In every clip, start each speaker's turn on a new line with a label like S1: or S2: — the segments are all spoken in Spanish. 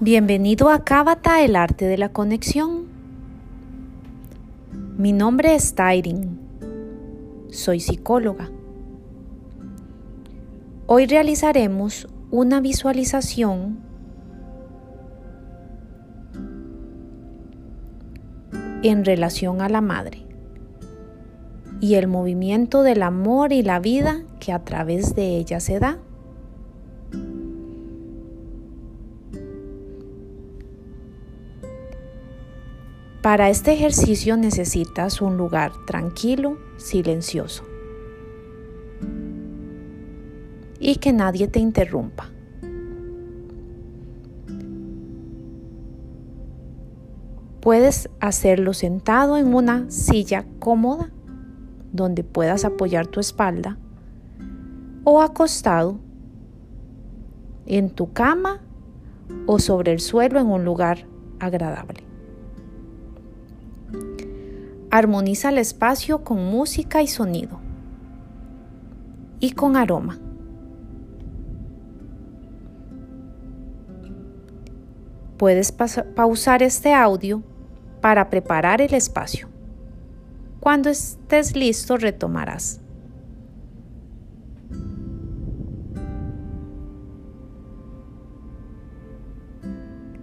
S1: Bienvenido a Cábata, el arte de la conexión. Mi nombre es Tyrin. Soy psicóloga. Hoy realizaremos una visualización en relación a la madre y el movimiento del amor y la vida que a través de ella se da. Para este ejercicio necesitas un lugar tranquilo, silencioso y que nadie te interrumpa. Puedes hacerlo sentado en una silla cómoda donde puedas apoyar tu espalda o acostado en tu cama o sobre el suelo en un lugar agradable. Armoniza el espacio con música y sonido y con aroma. Puedes pausar este audio para preparar el espacio. Cuando estés listo retomarás.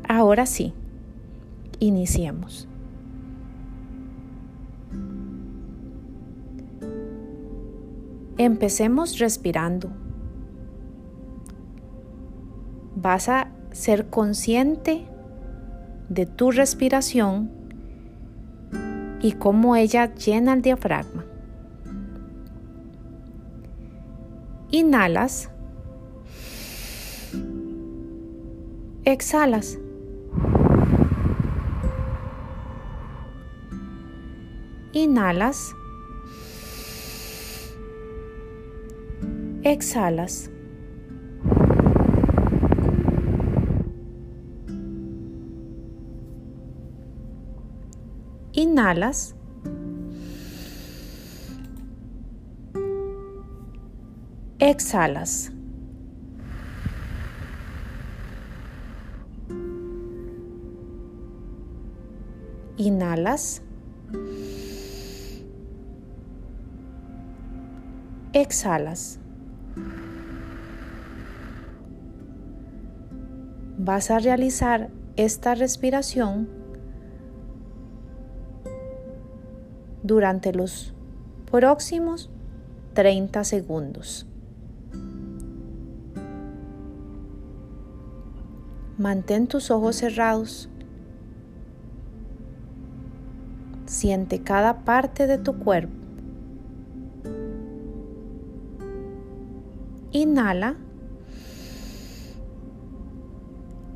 S1: Ahora sí, iniciemos. Empecemos respirando. Vas a ser consciente de tu respiración y cómo ella llena el diafragma. Inhalas. Exhalas. Inhalas. Exhalas. Inhalas. Exhalas. Inhalas. Exhalas. Vas a realizar esta respiración durante los próximos 30 segundos. Mantén tus ojos cerrados. Siente cada parte de tu cuerpo. Inhala.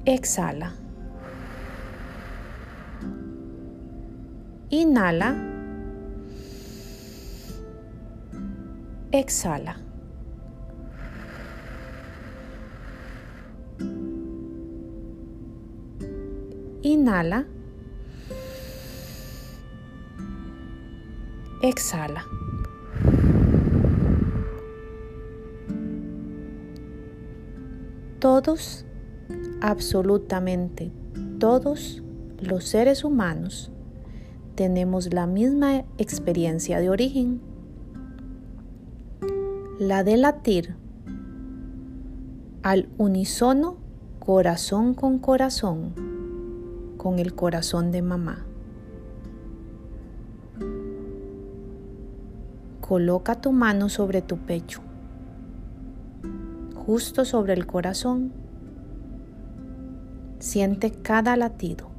S1: Exhala. Inhala. Exhala. Inhala. Exhala. Todos, absolutamente todos los seres humanos tenemos la misma experiencia de origen la de latir al unísono corazón con corazón con el corazón de mamá. Coloca tu mano sobre tu pecho, justo sobre el corazón. Siente cada latido.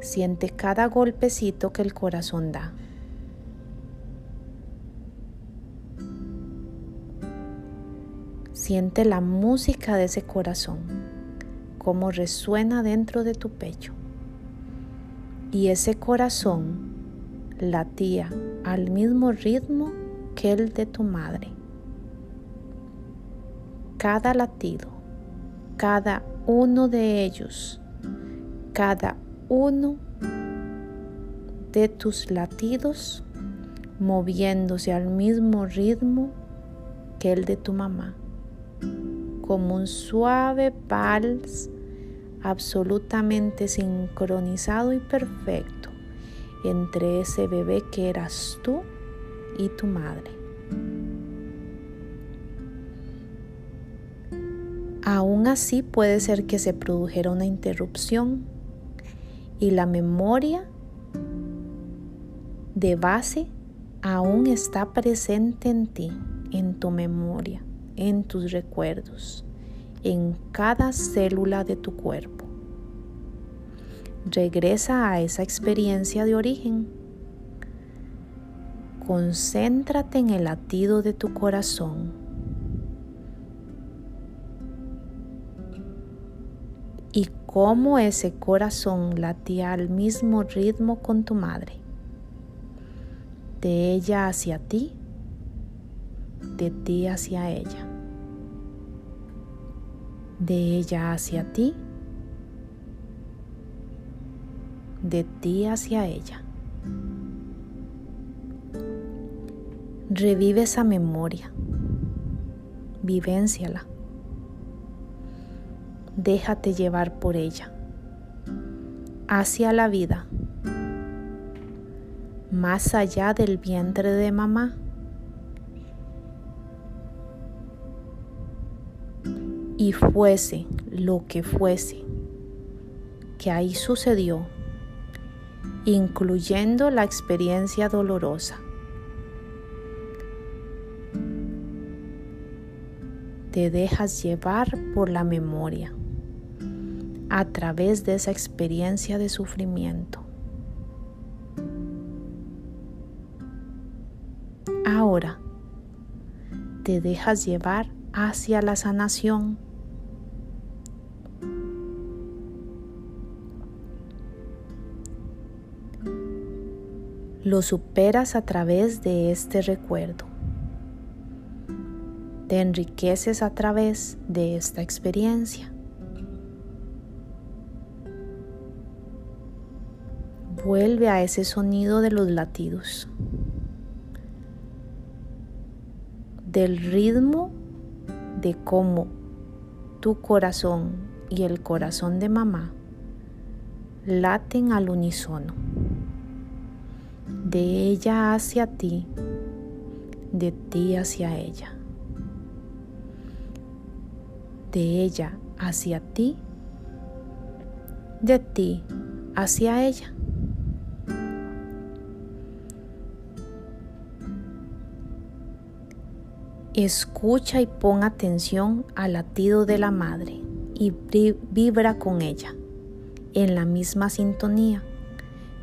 S1: Siente cada golpecito que el corazón da. Siente la música de ese corazón, cómo resuena dentro de tu pecho. Y ese corazón latía al mismo ritmo que el de tu madre. Cada latido, cada uno de ellos, cada uno de tus latidos moviéndose al mismo ritmo que el de tu mamá como un suave vals absolutamente sincronizado y perfecto entre ese bebé que eras tú y tu madre. Aún así puede ser que se produjera una interrupción y la memoria de base aún está presente en ti, en tu memoria, en tus recuerdos, en cada célula de tu cuerpo. Regresa a esa experiencia de origen. Concéntrate en el latido de tu corazón. Cómo ese corazón latía al mismo ritmo con tu madre. De ella hacia ti, de ti hacia ella. De ella hacia ti de ti hacia ella. Revive esa memoria, vivénciala, déjate llevar por ella, hacia la vida, más allá del vientre de mamá. Y fuese lo que fuese que ahí sucedió incluyendo la experiencia dolorosa. Te dejas llevar por la memoria a través de esa experiencia de sufrimiento. Ahora te dejas llevar hacia la sanación lo superas a través de este recuerdo. Te enriqueces a través de esta experiencia. Vuelve a ese sonido de los latidos, del ritmo de cómo tu corazón y el corazón de mamá laten al unísono de ella hacia ti, de ti hacia ella, de ella hacia ti, de ti hacia ella. Escucha y pon atención al latido de la madre y vibra con ella en la misma sintonía,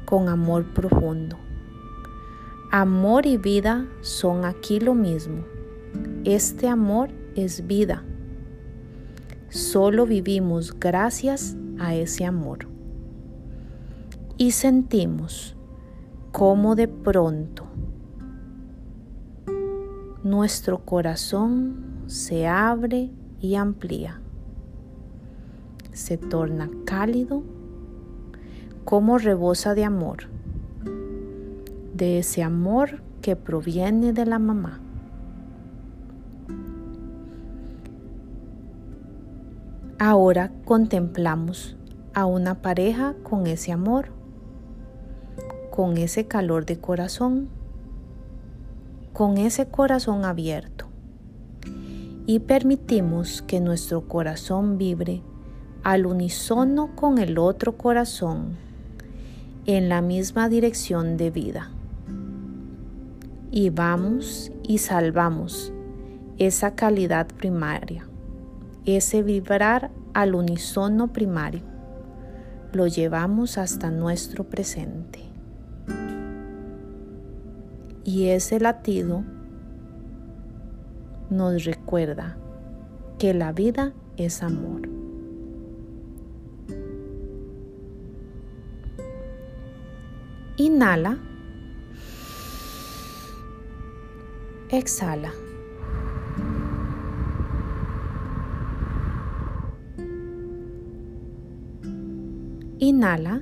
S1: con amor profundo. Amor y vida son aquí lo mismo. Este amor es vida. Solo vivimos gracias a ese amor. Y sentimos cómo de pronto nuestro corazón se abre y amplía. Se torna cálido como rebosa de amor de ese amor que proviene de la mamá. Ahora contemplamos a una pareja con ese amor, con ese calor de corazón, con ese corazón abierto y permitimos que nuestro corazón vibre al unísono con el otro corazón en la misma dirección de vida y vamos y salvamos esa calidad primaria, ese vibrar al unísono primario. Lo llevamos hasta nuestro presente. Y ese latido nos recuerda que la vida es amor. Inhala. Exhala. Inhala.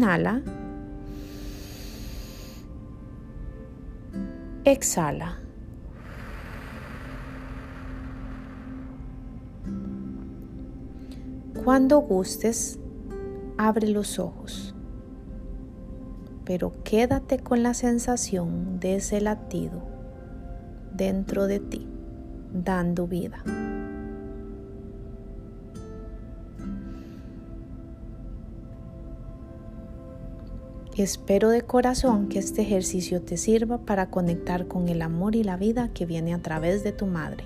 S1: Inhala. Exhala. Cuando gustes, abre los ojos, pero quédate con la sensación de ese latido dentro de ti, dando vida. Espero de corazón que este ejercicio te sirva para conectar con el amor y la vida que viene a través de tu madre.